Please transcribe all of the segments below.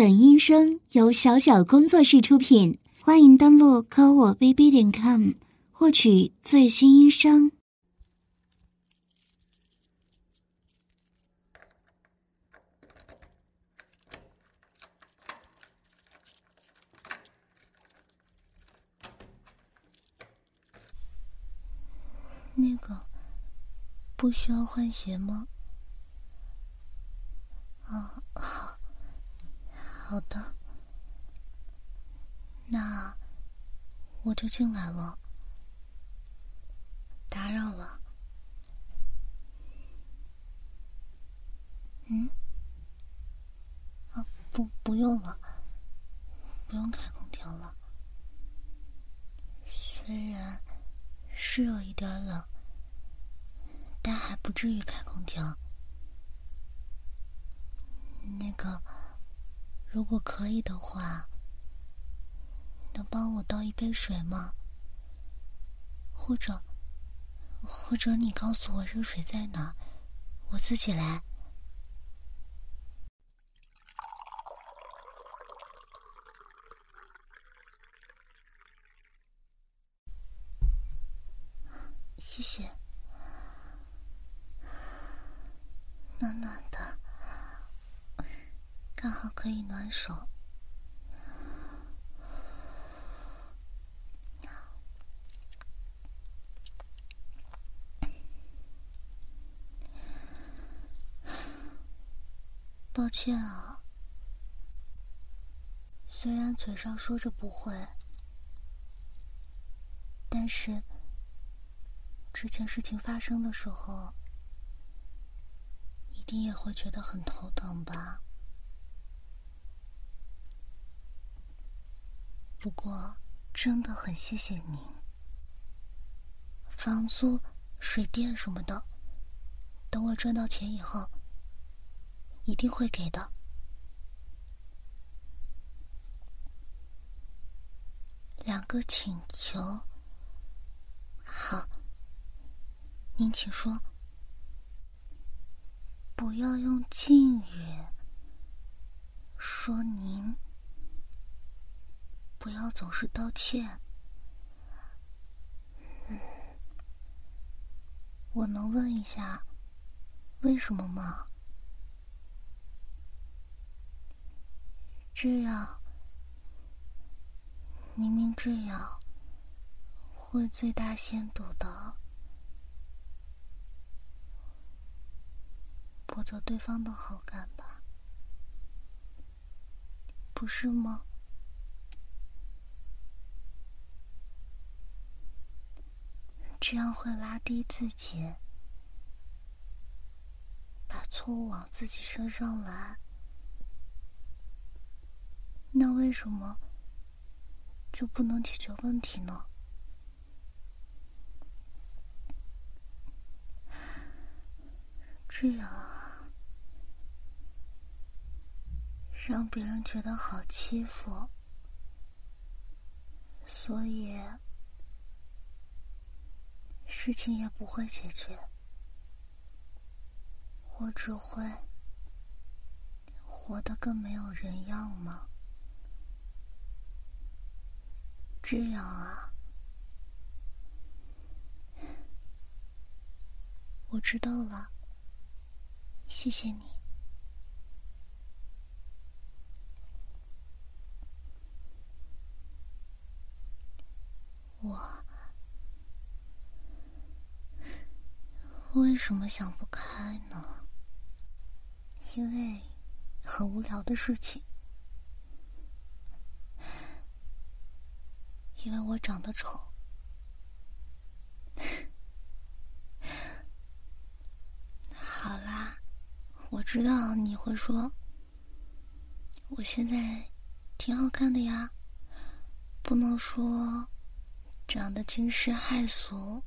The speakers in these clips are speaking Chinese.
本音声由小小工作室出品，欢迎登录科我 bb 点 com 获取最新音声。那个不需要换鞋吗？啊，好，好的，那我就进来了，打扰了。嗯？啊，不，不用了，不用开空调了，虽然是有一点冷。但还不至于开空调。那个，如果可以的话，能帮我倒一杯水吗？或者，或者你告诉我热水在哪，我自己来。谢谢。暖暖，刚好可以暖手。抱歉啊，虽然嘴上说着不会，但是之前事情发生的时候。一定也会觉得很头疼吧？不过真的很谢谢您，房租、水电什么的，等我赚到钱以后，一定会给的。两个请求，好，您请说。不要用敬语说您，不要总是道歉。我能问一下为什么吗？这样，明明这样会最大限度的。博得对方的好感吧，不是吗？这样会拉低自己，把错误往自己身上揽。那为什么就不能解决问题呢？这样。让别人觉得好欺负，所以事情也不会解决，我只会活得更没有人样吗？这样啊，我知道了，谢谢你。我为什么想不开呢？因为很无聊的事情，因为我长得丑。好啦，我知道你会说，我现在挺好看的呀，不能说。长得惊世骇俗，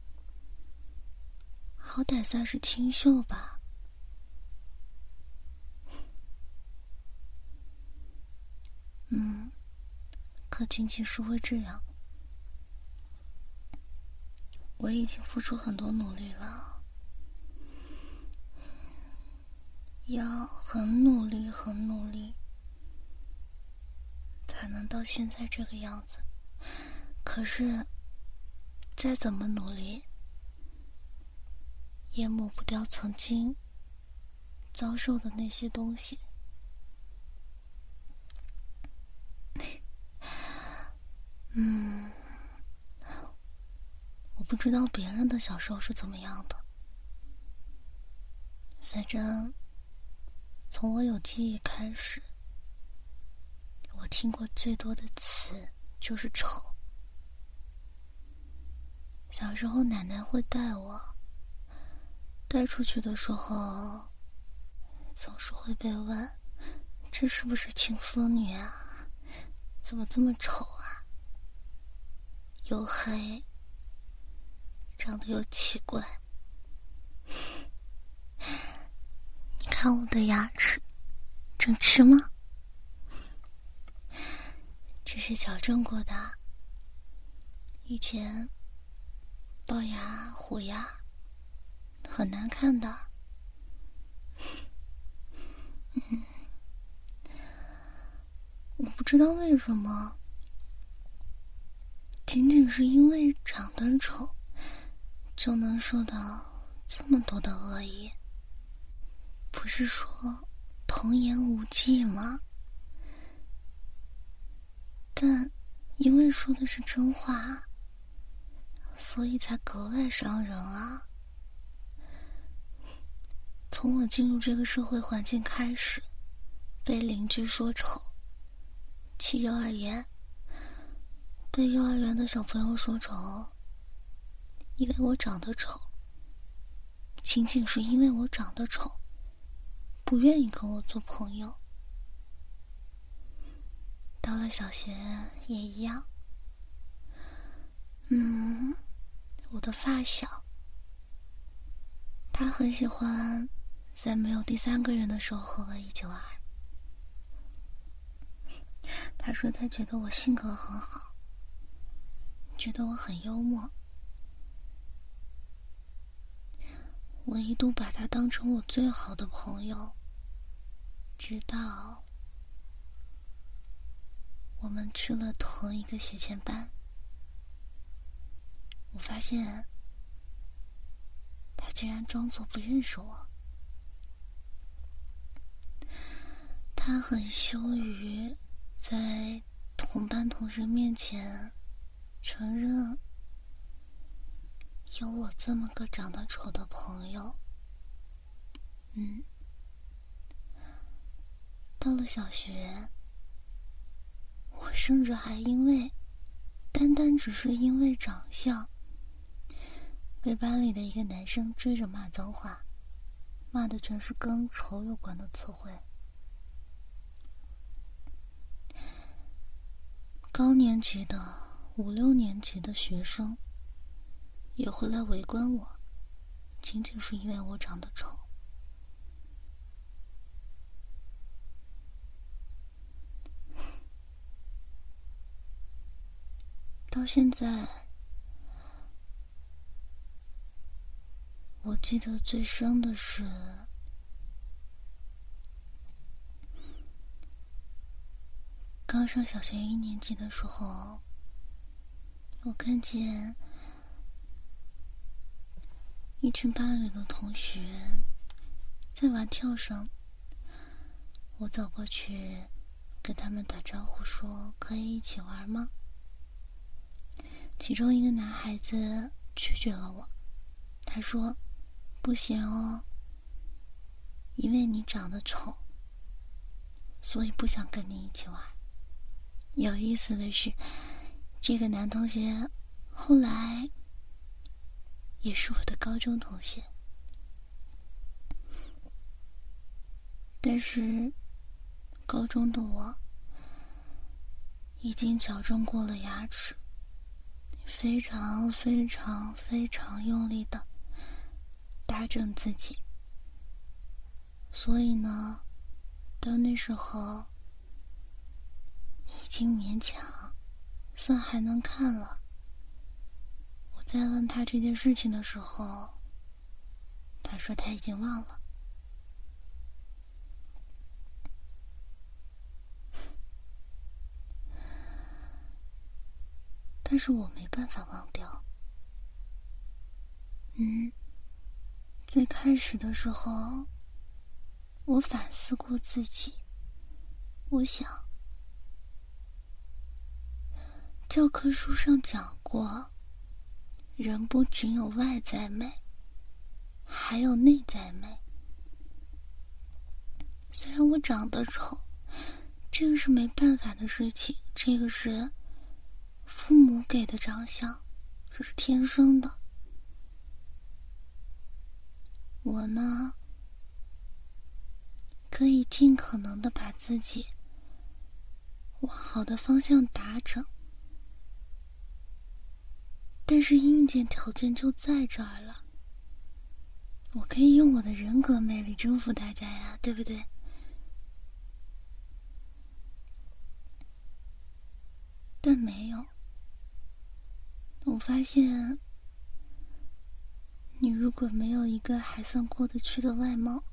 好歹算是清秀吧。嗯，可仅仅是会这样。我已经付出很多努力了，要很努力，很努力，才能到现在这个样子。可是，再怎么努力，也抹不掉曾经遭受的那些东西。嗯，我不知道别人的小时候是怎么样的，反正从我有记忆开始，我听过最多的词就是“丑”。小时候，奶奶会带我，带出去的时候，总是会被问：“这是不是情妇女啊？怎么这么丑啊？”又黑，长得又奇怪。你看我的牙齿，整齐吗？这是矫正过的。以前龅牙、虎牙很难看的。嗯，我不知道为什么。仅仅是因为长得丑，就能受到这么多的恶意？不是说童言无忌吗？但因为说的是真话，所以才格外伤人啊！从我进入这个社会环境开始，被邻居说丑，去幼儿园。被幼儿园的小朋友说丑，因为我长得丑，仅仅是因为我长得丑，不愿意跟我做朋友。到了小学也一样。嗯，我的发小，他很喜欢在没有第三个人的时候和我一起玩。他说他觉得我性格很好。觉得我很幽默，我一度把他当成我最好的朋友，直到我们去了同一个学前班，我发现他竟然装作不认识我，他很羞于在同班同学面前。承认有我这么个长得丑的朋友，嗯，到了小学，我甚至还因为单单只是因为长相，被班里的一个男生追着骂脏话，骂的全是跟丑有关的词汇。高年级的。五六年级的学生也会来围观我，仅仅是因为我长得丑。到现在，我记得最深的是。刚上小学一年级的时候。我看见一群班里的同学在玩跳绳，我走过去跟他们打招呼，说：“可以一起玩吗？”其中一个男孩子拒绝了我，他说：“不行哦，因为你长得丑，所以不想跟你一起玩。”有意思的是。这个男同学后来也是我的高中同学，但是高中的我已经矫正过了牙齿，非常非常非常用力的打正自己，所以呢，到那时候已经勉强。算还能看了。我在问他这件事情的时候，他说他已经忘了。但是我没办法忘掉。嗯，最开始的时候，我反思过自己，我想，教科书上讲过，人不仅有外在美，还有内在美。虽然我长得丑，这个是没办法的事情，这个是父母给的长相，这是天生的。我呢，可以尽可能的把自己往好的方向打整，但是硬件条件就在这儿了。我可以用我的人格魅力征服大家呀，对不对？但没有，我发现，你如果没有一个还算过得去的外貌，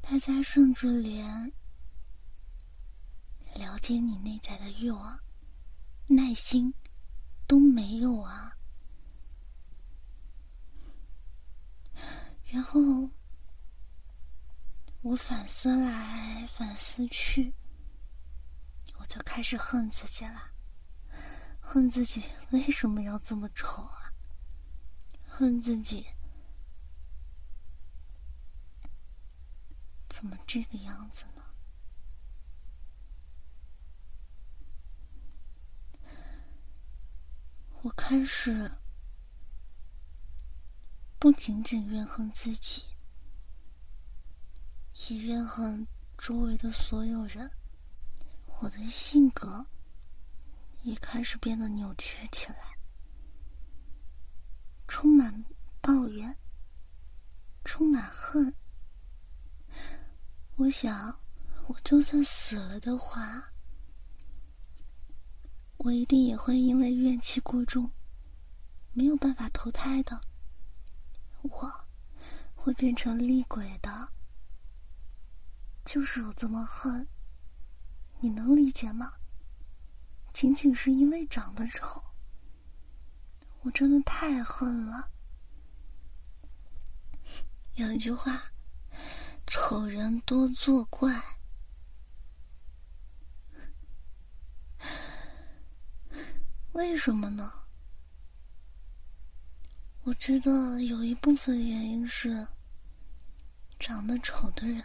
大家甚至连了解你内在的欲望、耐心都没有啊。然后，我反思来反思去。我就开始恨自己了，恨自己为什么要这么丑啊？恨自己怎么这个样子？我开始不仅仅怨恨自己，也怨恨周围的所有人。我的性格也开始变得扭曲起来，充满抱怨，充满恨。我想，我就算死了的话，我一定也会因为怨气过重，没有办法投胎的。我会变成厉鬼的，就是我这么恨。你能理解吗？仅仅是因为长得丑，我真的太恨了。有一句话：“丑人多作怪。”为什么呢？我觉得有一部分原因是，长得丑的人。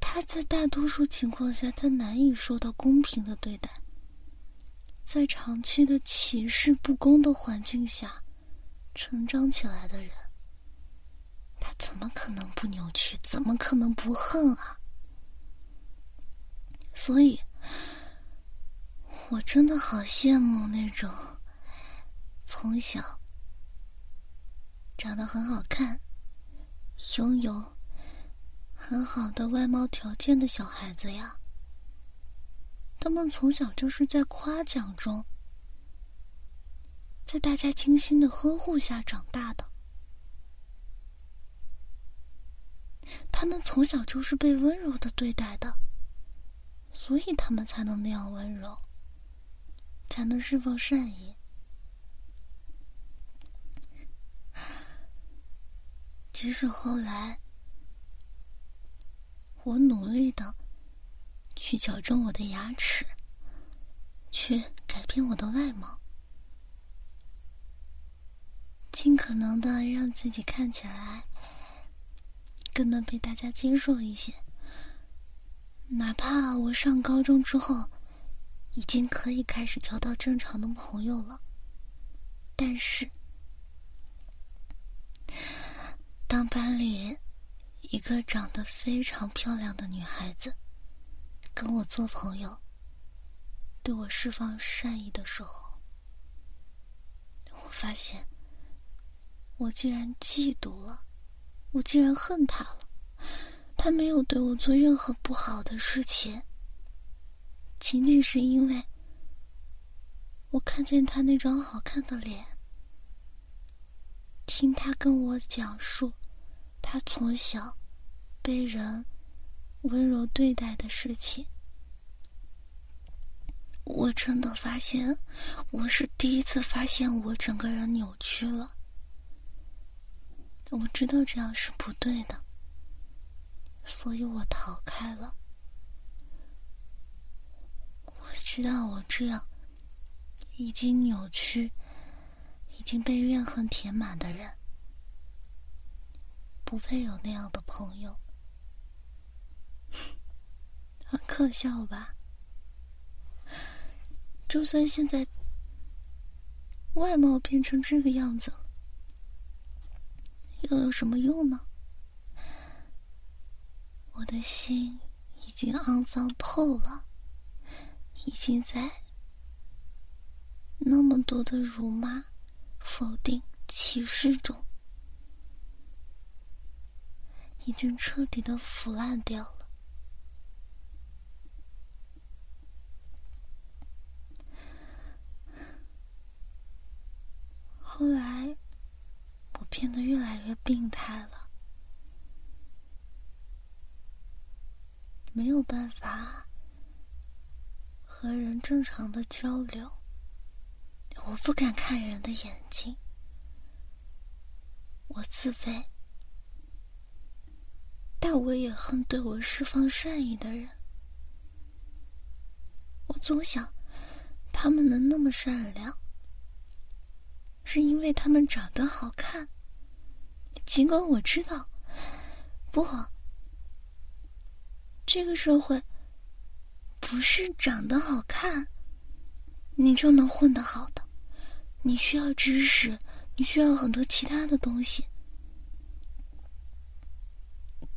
他在大多数情况下，他难以受到公平的对待。在长期的歧视、不公的环境下成长起来的人，他怎么可能不扭曲？怎么可能不恨啊？所以，我真的好羡慕那种从小长得很好看、拥有。很好的外貌条件的小孩子呀，他们从小就是在夸奖中，在大家精心的呵护下长大的。他们从小就是被温柔的对待的，所以他们才能那样温柔，才能释放善意。即使后来。我努力的去矫正我的牙齿，去改变我的外貌，尽可能的让自己看起来更能被大家接受一些。哪怕我上高中之后已经可以开始交到正常的朋友了，但是当班里……一个长得非常漂亮的女孩子，跟我做朋友，对我释放善意的时候，我发现，我竟然嫉妒了，我竟然恨她了。她没有对我做任何不好的事情，仅仅是因为，我看见他那张好看的脸，听他跟我讲述。他从小被人温柔对待的事情，我真的发现，我是第一次发现我整个人扭曲了。我知道这样是不对的，所以我逃开了。我知道我这样已经扭曲，已经被怨恨填满的人，不配有那样的朋友。很 可笑吧？就算现在外貌变成这个样子，又有什么用呢？我的心已经肮脏透了，已经在那么多的辱骂、否定、歧视中，已经彻底的腐烂掉了。后来，我变得越来越病态了，没有办法和人正常的交流。我不敢看人的眼睛，我自卑，但我也恨对我释放善意的人。我总想，他们能那么善良。是因为他们长得好看，尽管我知道，不，这个社会不是长得好看你就能混得好的，你需要知识，你需要很多其他的东西。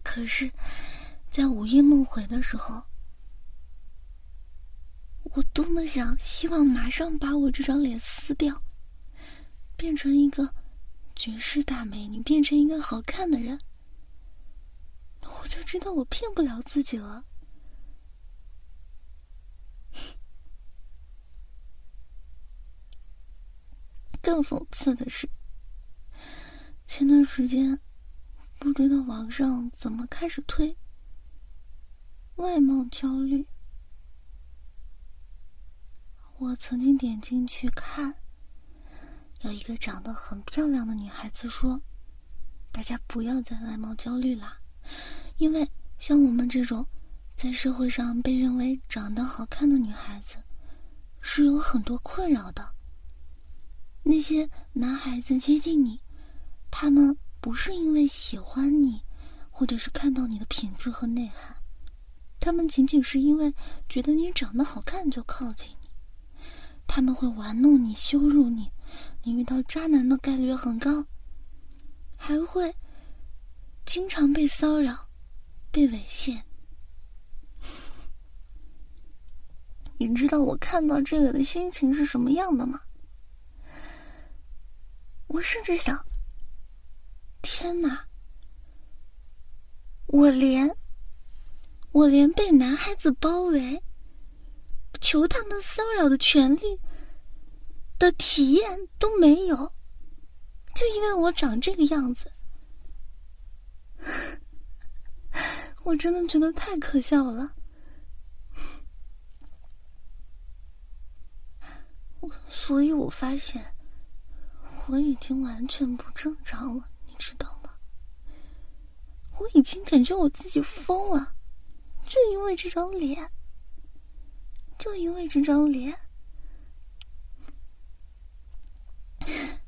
可是，在午夜梦回的时候，我多么想希望马上把我这张脸撕掉。变成一个绝世大美女，变成一个好看的人，我就知道我骗不了自己了。更讽刺的是，前段时间不知道网上怎么开始推外貌焦虑，我曾经点进去看。有一个长得很漂亮的女孩子说：“大家不要再外貌焦虑啦，因为像我们这种在社会上被认为长得好看的女孩子，是有很多困扰的。那些男孩子接近你，他们不是因为喜欢你，或者是看到你的品质和内涵，他们仅仅是因为觉得你长得好看就靠近你，他们会玩弄你、羞辱你。”你遇到渣男的概率很高，还会经常被骚扰、被猥亵。你知道我看到这个的心情是什么样的吗？我甚至想：天哪！我连我连被男孩子包围、求他们骚扰的权利。的体验都没有，就因为我长这个样子，我真的觉得太可笑了。所以我发现我已经完全不正常了，你知道吗？我已经感觉我自己疯了，就因为这张脸，就因为这张脸。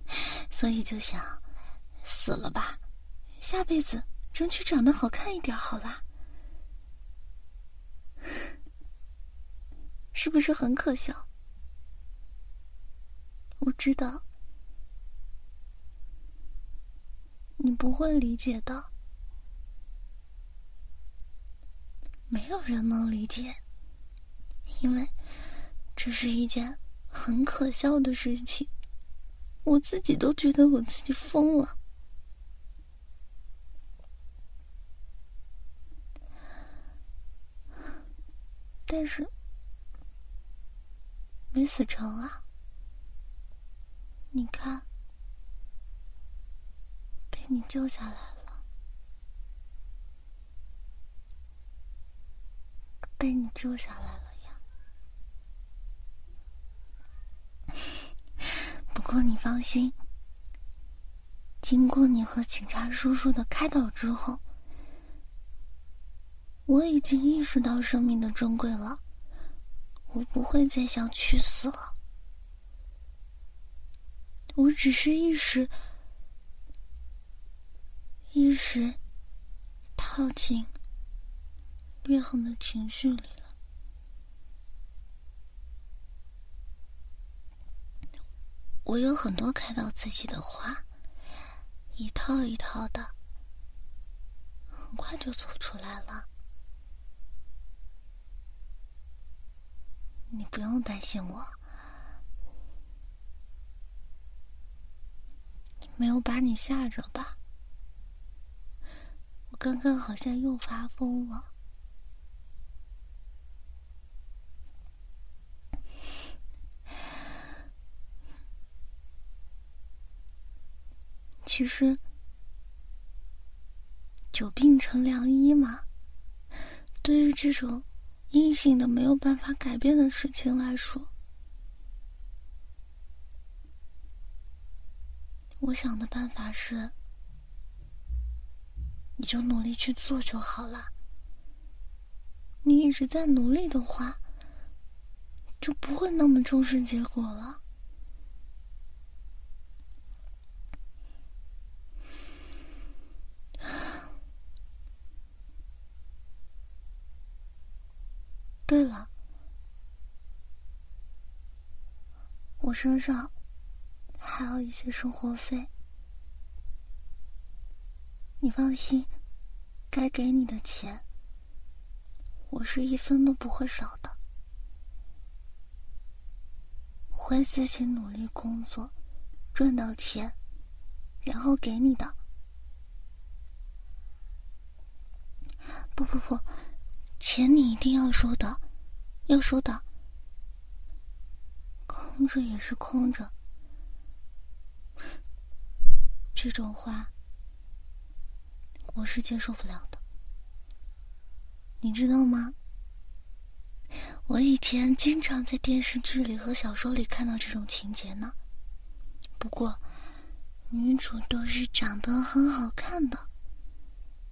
所以就想死了吧，下辈子争取长得好看一点好啦，是不是很可笑？我知道你不会理解的，没有人能理解，因为这是一件很可笑的事情。我自己都觉得我自己疯了，但是没死成啊！你看，你救下来了。被你救下来了呀。不过你放心经过你和警察叔叔的开导之后我已经意识到生命的珍贵了我不会再想去死了。我只是一时一时套进裂痕的情绪里了。我有很多开导自己的话，一套一套的，很快就走出来了。你不用担心我，没有把你吓着吧？刚刚好像又发疯了。其实，久病成良医嘛。对于这种……阴性的没有办法改变的事情来说，我想的办法是，你就努力去做就好了。你一直在努力的话，就不会那么重视结果了。对了，我身上还有一些生活费，你放心，该给你的钱，我是一分都不会少的。会自己努力工作，赚到钱，然后给你的。不不不。钱你一定要收的，要收的。空着也是空着，这种话我是接受不了的。你知道吗？我以前经常在电视剧里和小说里看到这种情节呢。不过，女主都是长得很好看的。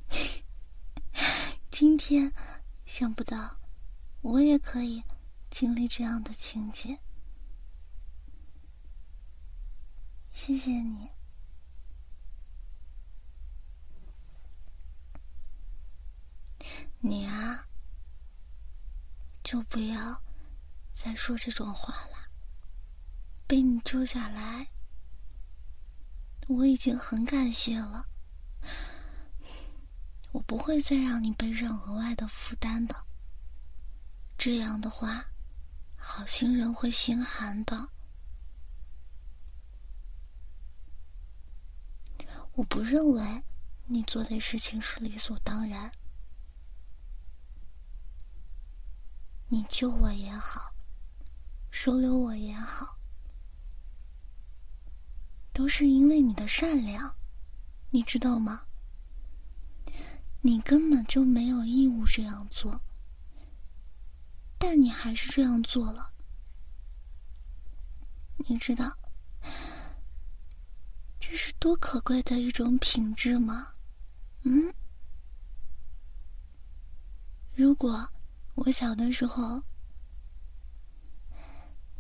今天。想不到，我也可以经历这样的情节。谢谢你，你啊，就不要再说这种话了。被你救下来，我已经很感谢了。我不会再让你背上额外的负担的。这样的话，好心人会心寒的。我不认为你做的事情是理所当然。你救我也好，收留我也好，都是因为你的善良，你知道吗？你根本就没有义务这样做，但你还是这样做了。你知道这是多可贵的一种品质吗？嗯？如果我小的时候，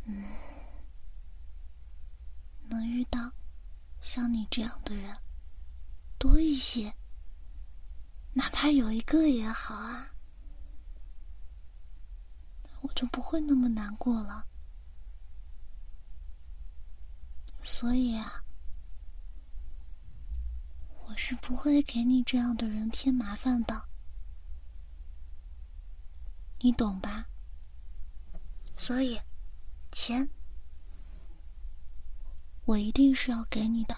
嗯，能遇到像你这样的人多一些。哪怕有一个也好啊，我就不会那么难过了。所以啊，我是不会给你这样的人添麻烦的，你懂吧？所以，钱我一定是要给你的。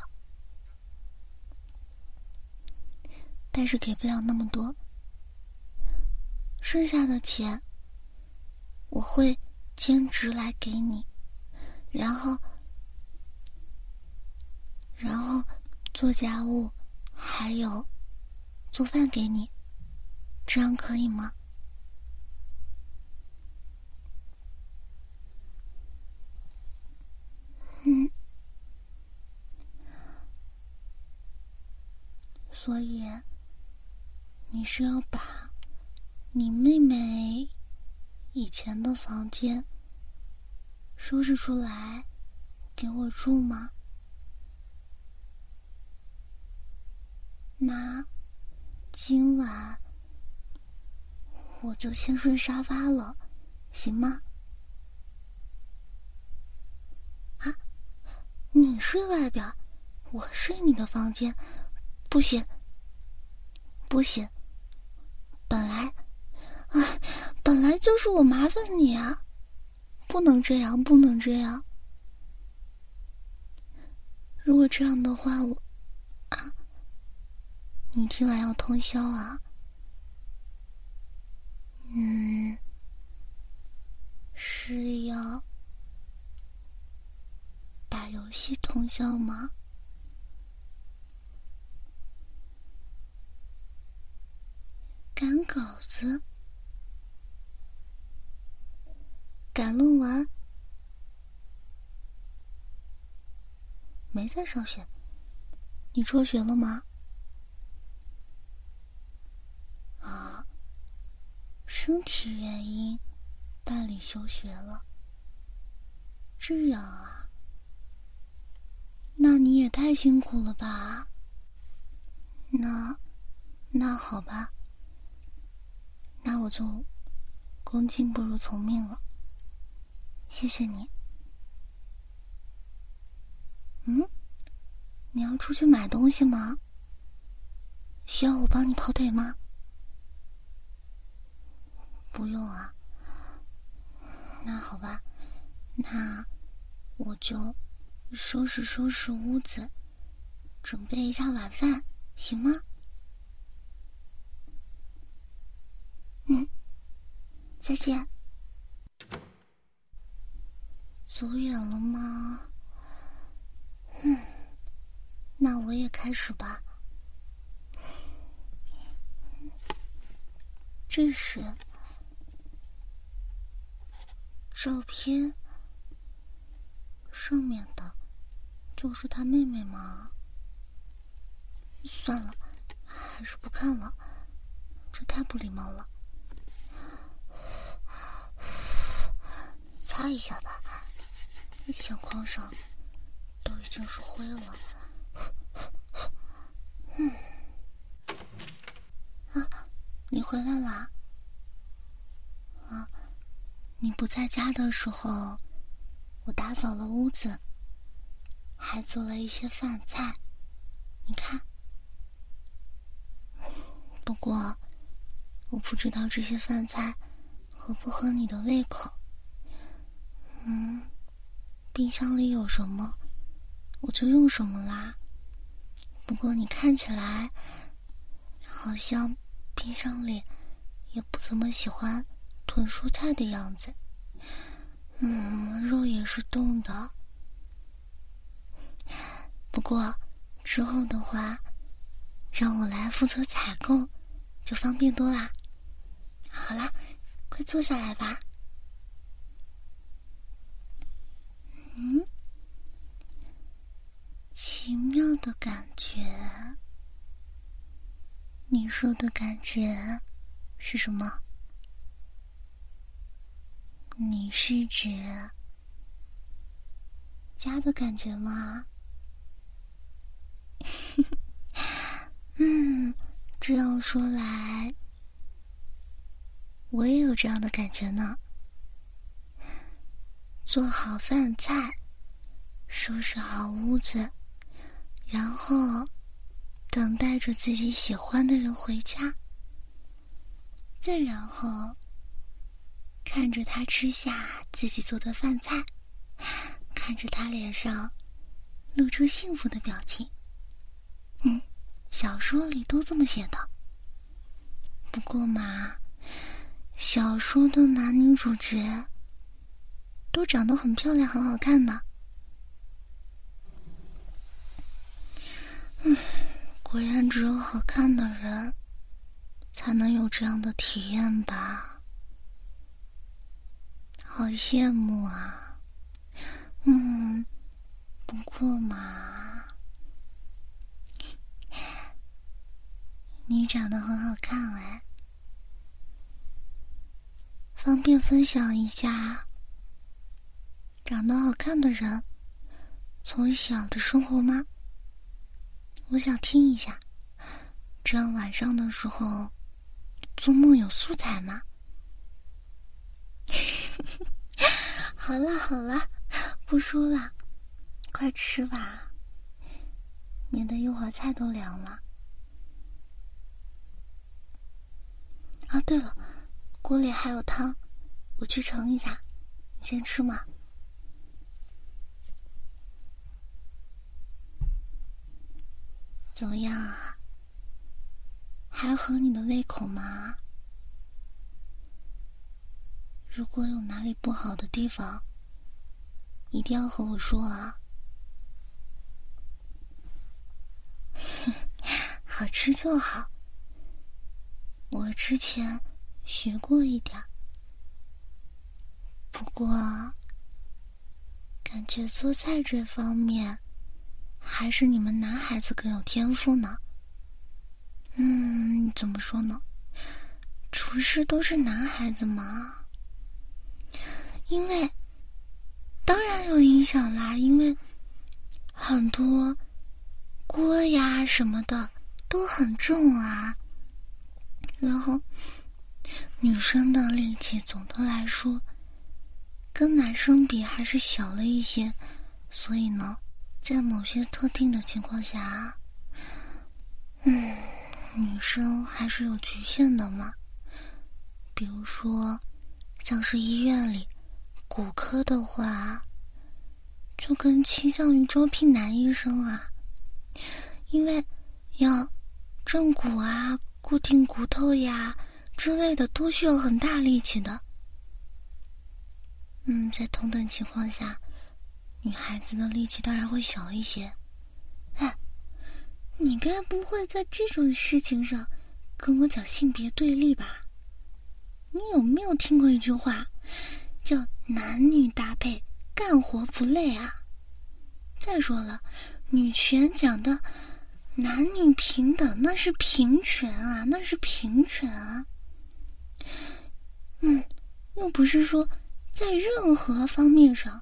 但是给不了那么多，剩下的钱我会兼职来给你，然后，然后做家务，还有做饭给你，这样可以吗？嗯 所以你是要把你妹妹以前的房间收拾出来给我住吗？那今晚我就先睡沙发了行吗？你睡外边，我睡你的房间，不行。不行，本来，哎，本来就是我麻烦你啊，不能这样，不能这样。如果这样的话，我啊，你今晚要通宵啊？嗯，是要打游戏通宵吗？赶稿子，赶论文，没在上学。你辍学了吗？啊，身体原因办理休学了。这样啊？那你也太辛苦了吧？那，那好吧。那我就恭敬不如从命了，谢谢你。嗯，你要出去买东西吗？需要我帮你跑腿吗？不用啊。那好吧，那我就收拾收拾屋子，准备一下晚饭，行吗？嗯，再见。走远了吗？嗯，那我也开始吧。这是照片，上面的就是他妹妹吗？算了，还是不看了，这太不礼貌了。擦一下吧，相框上都已经是灰了。嗯，啊，你回来啦？啊，你不在家的时候，我打扫了屋子，还做了一些饭菜，你看。不过，我不知道这些饭菜合不合你的胃口。嗯，冰箱里有什么，我就用什么啦。不过你看起来好像冰箱里也不怎么喜欢囤蔬菜的样子。嗯，肉也是冻的。不过之后的话，让我来负责采购，就方便多啦。好啦，快坐下来吧。嗯，奇妙的感觉。你说的感觉是什么？你是指家的感觉吗？嗯，这样说来，我也有这样的感觉呢。做好饭菜，收拾好屋子，然后等待着自己喜欢的人回家，再然后看着他吃下自己做的饭菜，看着他脸上露出幸福的表情。嗯，小说里都这么写的。不过嘛，小说的男女主角。都长得很漂亮，很好看的。嗯，果然只有好看的人，才能有这样的体验吧？好羡慕啊！嗯，不过嘛，你长得很好看哎，方便分享一下长得好看的人从小的生活吗？我想听一下，这样晚上的时候做梦有素材吗？好了好了，不说了，快吃吧，免得一会儿菜都凉了。啊，对了，锅里还有汤，我去盛一下，你先吃嘛。怎么样啊？还合你的胃口吗？如果有哪里不好的地方，一定要和我说啊！好吃就好。我之前学过一点，不过感觉做菜这方面还是你们男孩子更有天赋呢。嗯，怎么说呢？厨师都是男孩子嘛。因为当然有影响啦，因为很多锅呀什么的都很重啊。然后，女生的力气总的来说跟男生比还是小了一些，所以呢，在某些特定的情况下，嗯，女生还是有局限的嘛。比如说，像是医院里骨科的话，就更倾向于招聘男医生啊，因为要正骨啊。固定骨头呀之类的都需要很大力气的。嗯，在同等情况下，女孩子的力气当然会小一些。哎，你该不会在这种事情上跟我讲性别对立吧？你有没有听过一句话，叫“男女搭配，干活不累”啊？再说了，女权讲的。男女平等，那是平权啊，那是平权啊。嗯，又不是说在任何方面上，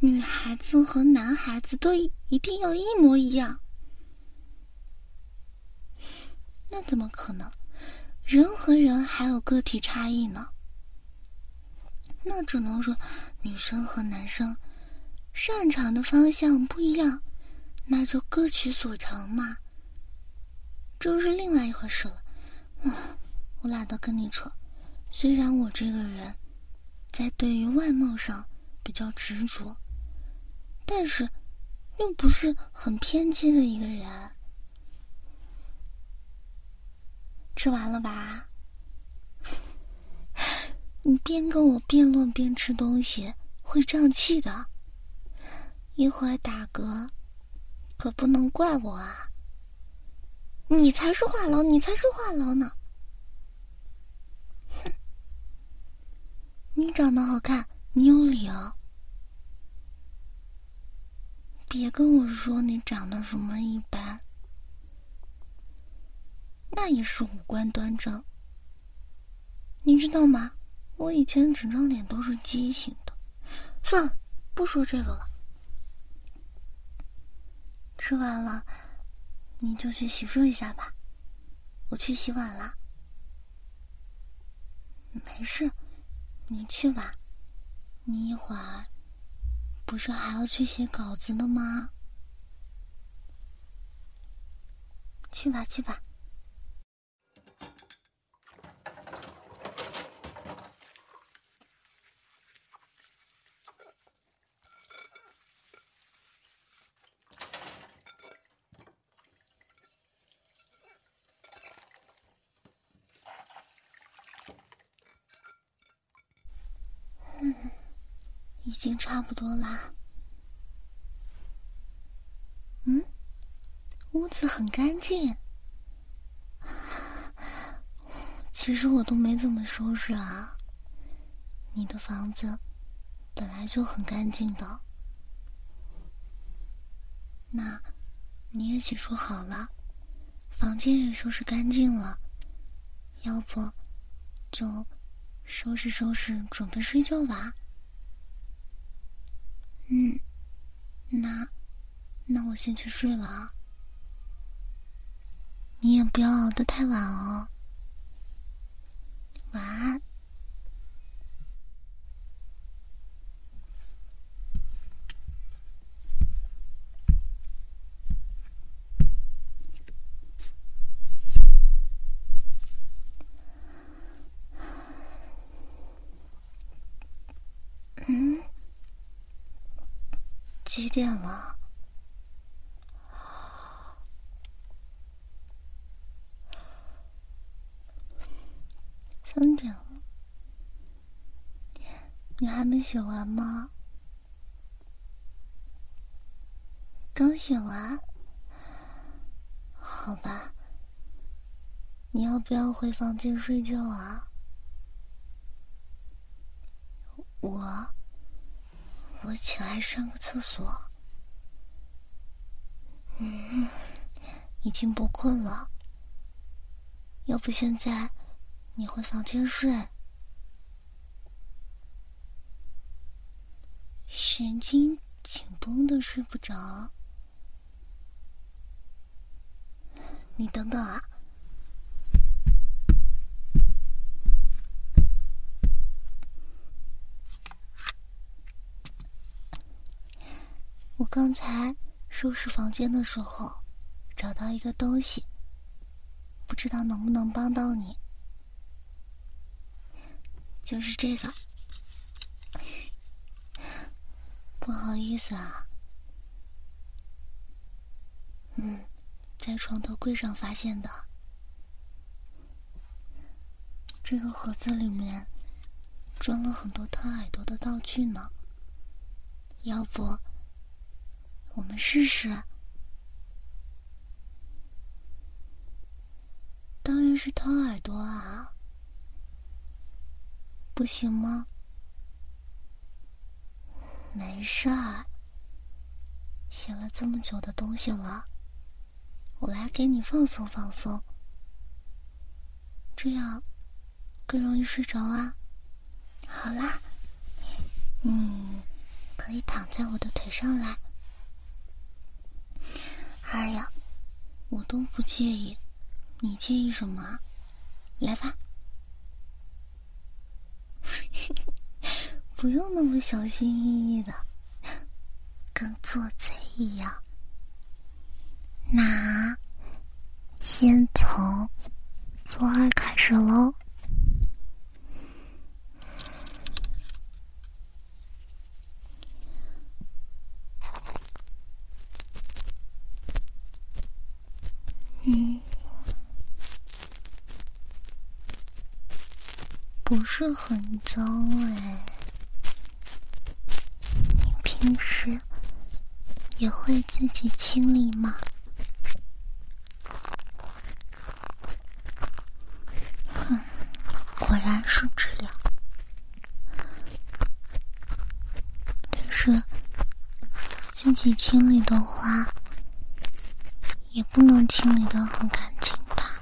女孩子和男孩子都一定要一模一样。那怎么可能？人和人还有个体差异呢。那只能说，女生和男生擅长的方向不一样。那就各取所长嘛，这是另外一回事了。嗯，我懒得跟你扯。虽然我这个人，在对于外貌上比较执着，但是又不是很偏激的一个人。吃完了吧？你边跟我辩论边吃东西，会胀气的。一会儿打嗝。可不能怪我啊！你才是话痨，你才是话痨呢！哼，你长得好看，你有理啊！别跟我说你长得什么一般，那也是五官端正。你知道吗？我以前整张脸都是畸形的。算了，不说这个了。吃完了，你就去洗漱一下吧。我去洗碗了。没事，你去吧。你一会儿不是还要去写稿子的吗？去吧，去吧。已经差不多啦。嗯，屋子很干净。其实我都没怎么收拾啊。你的房子本来就很干净的。那你也洗漱好了，房间也收拾干净了，要不就收拾收拾，准备睡觉吧。嗯，那那我先去睡了啊。你也不要熬得太晚哦。晚安。嗯，几点了？三点了，你还没写完吗？刚写完？好吧，你要不要回房间睡觉啊？我。我起来上个厕所。嗯，已经不困了。要不现在你回房间睡？神经紧绷的睡不着。你等等啊。我刚才收拾房间的时候，找到一个东西，不知道能不能帮到你。就是这个，不好意思啊，嗯，在床头柜上发现的。这个盒子里面装了很多掏耳朵的道具呢，要不？我们试试，当然是掏耳朵啊，不行吗？没事儿，写了这么久的东西了，我来给你放松放松，这样更容易睡着啊。好啦，你可以躺在我的腿上来。哎呀，我都不介意，你介意什么？来吧，不用那么小心翼翼的，跟做贼一样。那先从左耳开始喽。嗯，不是很脏哎。你平时也会自己清理吗？哼，果然是这样。但是自己清理的话。也不能清理的很干净吧？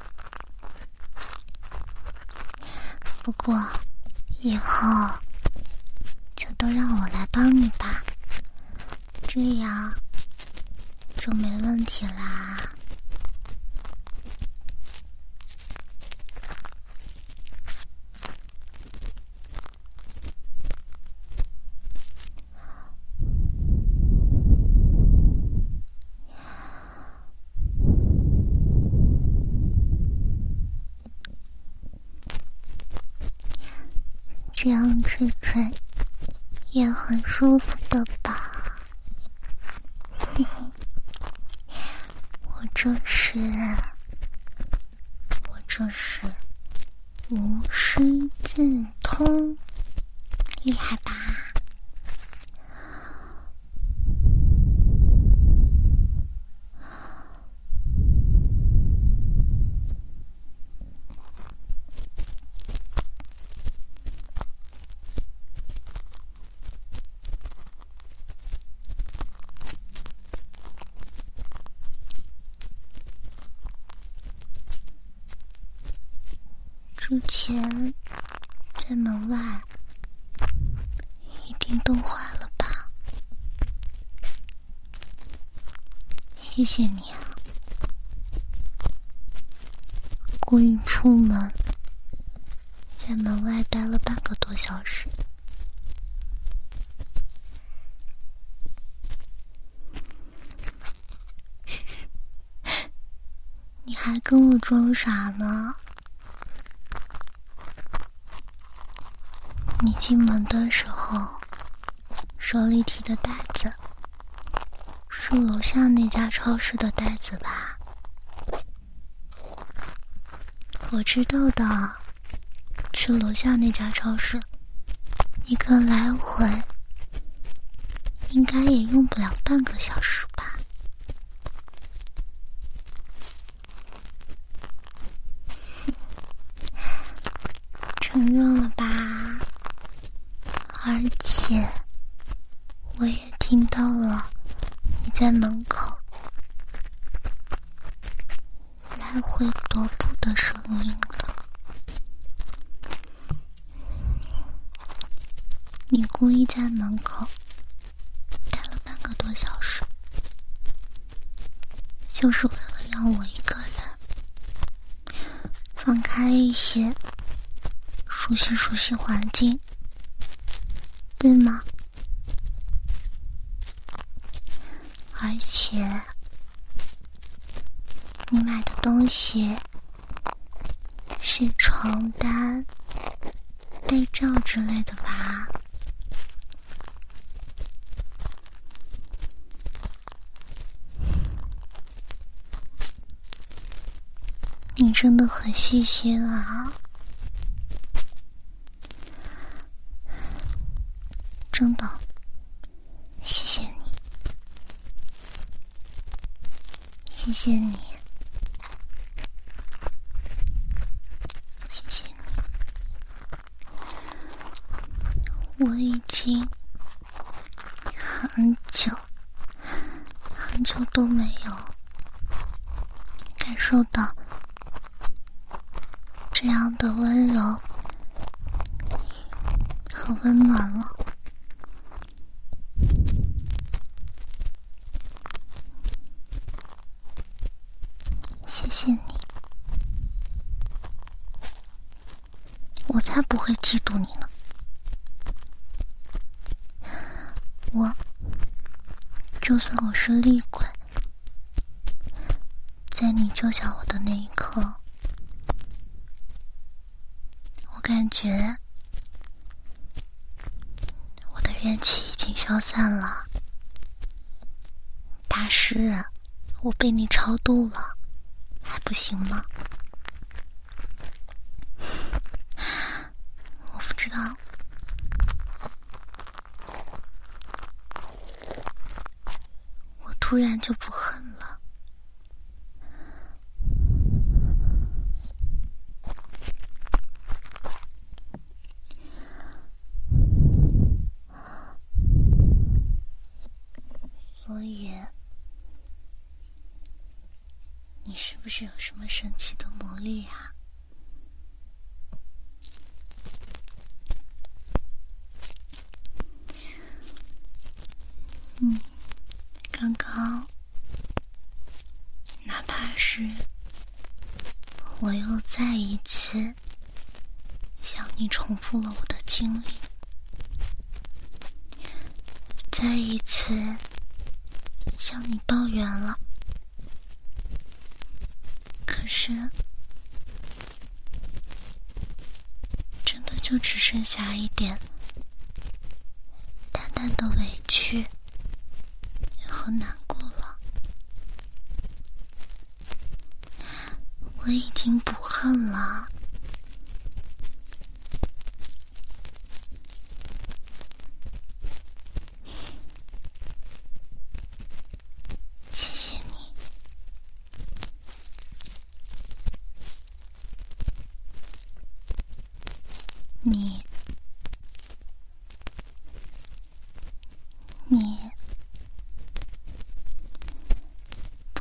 不过以后就都让我来帮你吧，这样就没问题啦。这样吹吹也很舒服。冰冻坏了吧？谢谢你啊！故意出门，在门外待了半个多小时。你还跟我装傻呢？你进门的时候，手里提的袋子是楼下那家超市的袋子吧？我知道的，去楼下那家超市，一个来回应该也用不了半个小时吧。承认了吧？而且我也听到了你在门口来回踱步的声音了。你故意在门口待了半个多小时，就是为了让我一个人放开一些。熟悉熟悉环境，对吗？而且你买的东西是床单、被罩之类的吧？你真的很细心啊！真的，谢谢你，谢谢你，谢谢你。我已经很久很久都没有感受到这样的温柔和温暖了。谢你，我才不会嫉妒你呢。我就算我是厉鬼，在你救下我的那一刻，我感觉我的怨气已经消散了。大师，我被你超度了。还不行吗？我不知道，我突然就不恨了，所以。你是有什么神奇的魔力呀？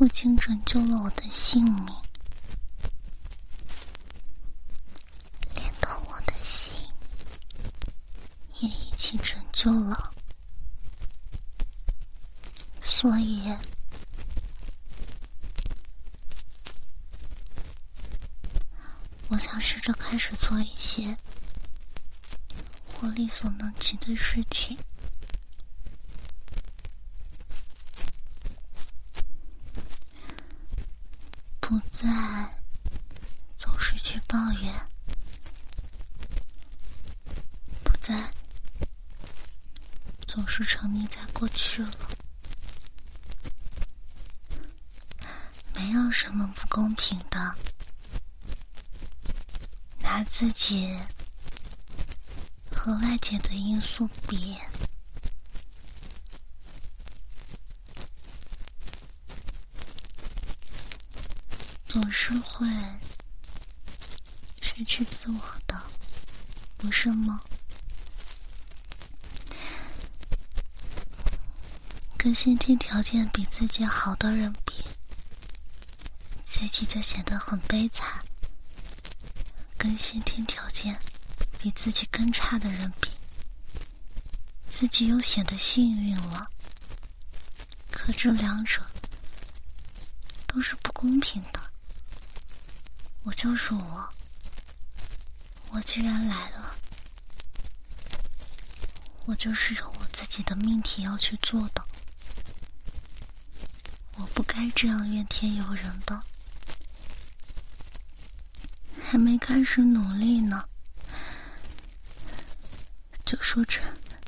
不仅拯救了我的性命连同我的心也一起拯救了所以我想试着开始做一些我力所能及的事情。不再总是去抱怨，不再总是沉迷在过去了。没有什么不公平的，拿自己和外界的因素比。总是会失去自我的，不是吗？跟先天条件比自己好的人比，自己就显得很悲惨；跟先天条件比自己更差的人比，自己又显得幸运了。可这两者都是不公平的。我就是我，我既然来了，我就是有我自己的命题要去做的，我不该这样怨天尤人的，还没开始努力呢，就说这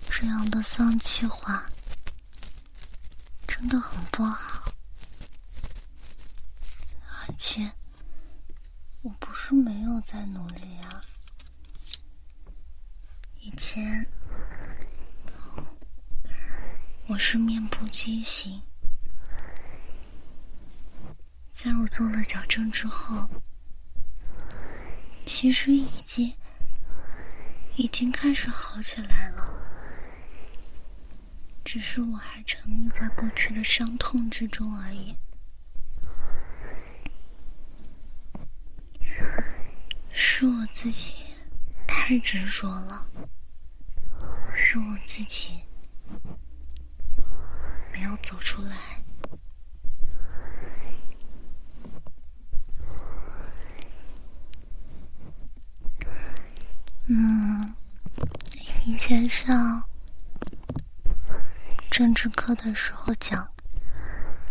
这样的丧气话，真的很不好，而且。我不是没有在努力啊！以前我是面部畸形，在我做了矫正之后，其实已经已经开始好起来了，只是我还沉溺在过去的伤痛之中而已。是我自己太执着了，是我自己没有走出来。嗯，以前上政治课的时候讲，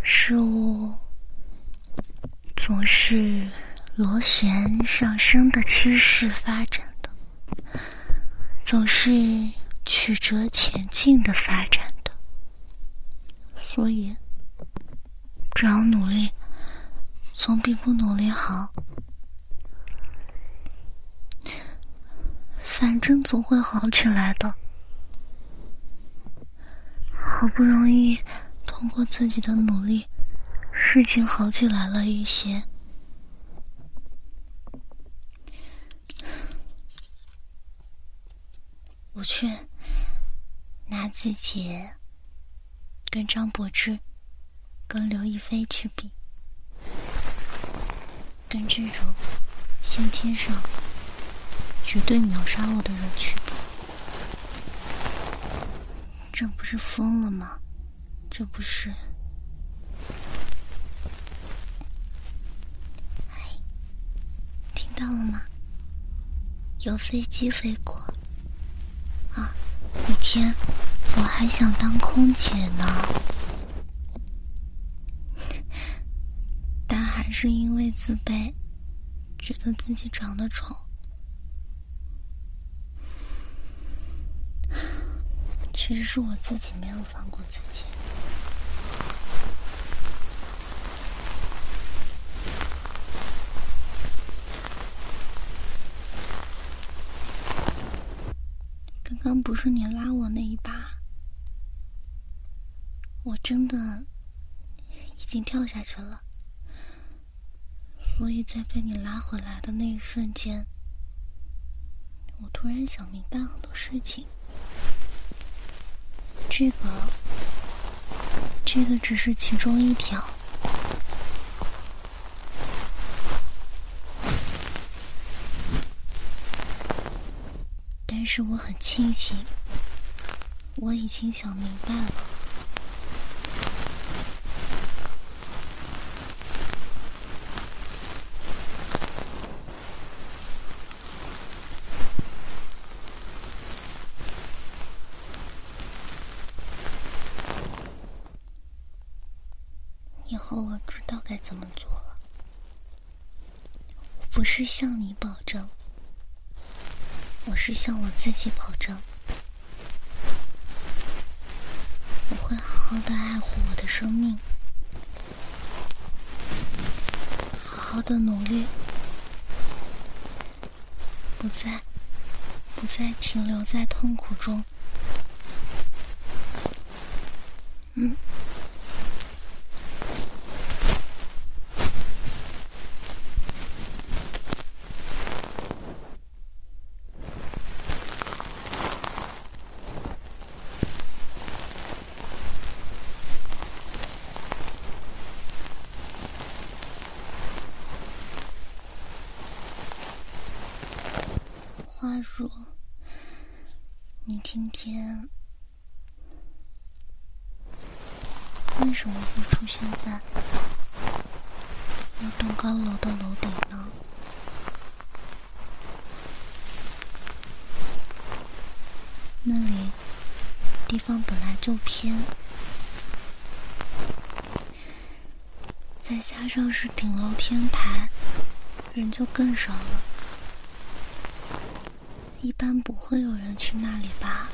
事物总是。螺旋上升的趋势发展的，总是曲折前进的发展的，所以只要努力，总比不努力好。反正总会好起来的。好不容易通过自己的努力，事情好起来了一些。去拿自己跟张柏芝、跟刘亦菲去比，跟这种先天上绝对秒杀我的人去比，这不是疯了吗？这不是？听到了吗？有飞机飞过。天，我还想当空姐呢，但还是因为自卑，觉得自己长得丑。其实是我自己没有放过自己。刚不是你拉我那一把，我真的已经跳下去了。所以在被你拉回来的那一瞬间，我突然想明白很多事情。这个，这个只是其中一条。是我很庆幸，我已经想明白了。以后我知道该怎么做了。我不是向你保证，我是向我自己保证。我会好好的爱护我的生命，好好的努力，不再不再停留在痛苦中。嗯。话说，你今天为什么会出现在那栋高楼的楼顶呢？那里地方本来就偏，再加上是顶楼天台，人就更少了。一般不会有人去那里吧？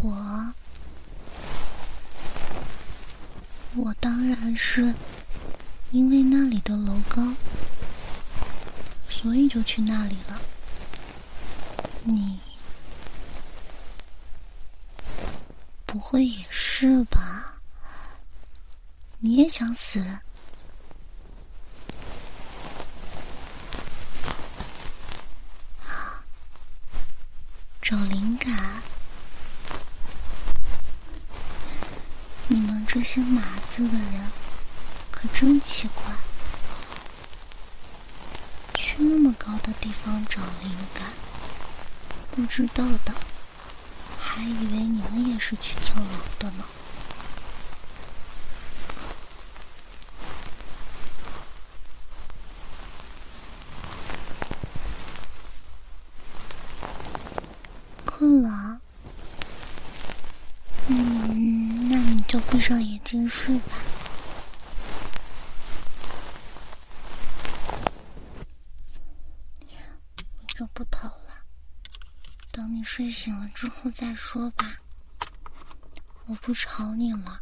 我，我当然是因为那里的楼高，所以就去那里了。你不会也是吧？你也想死？找灵感？你们这些码字的人可真奇怪，去那么高的地方找灵感，不知道的还以为你们也是去跳楼的呢。困了，嗯，那你就闭上眼睛睡吧。我就不讨了，等你睡醒了之后再说吧。我不吵你了，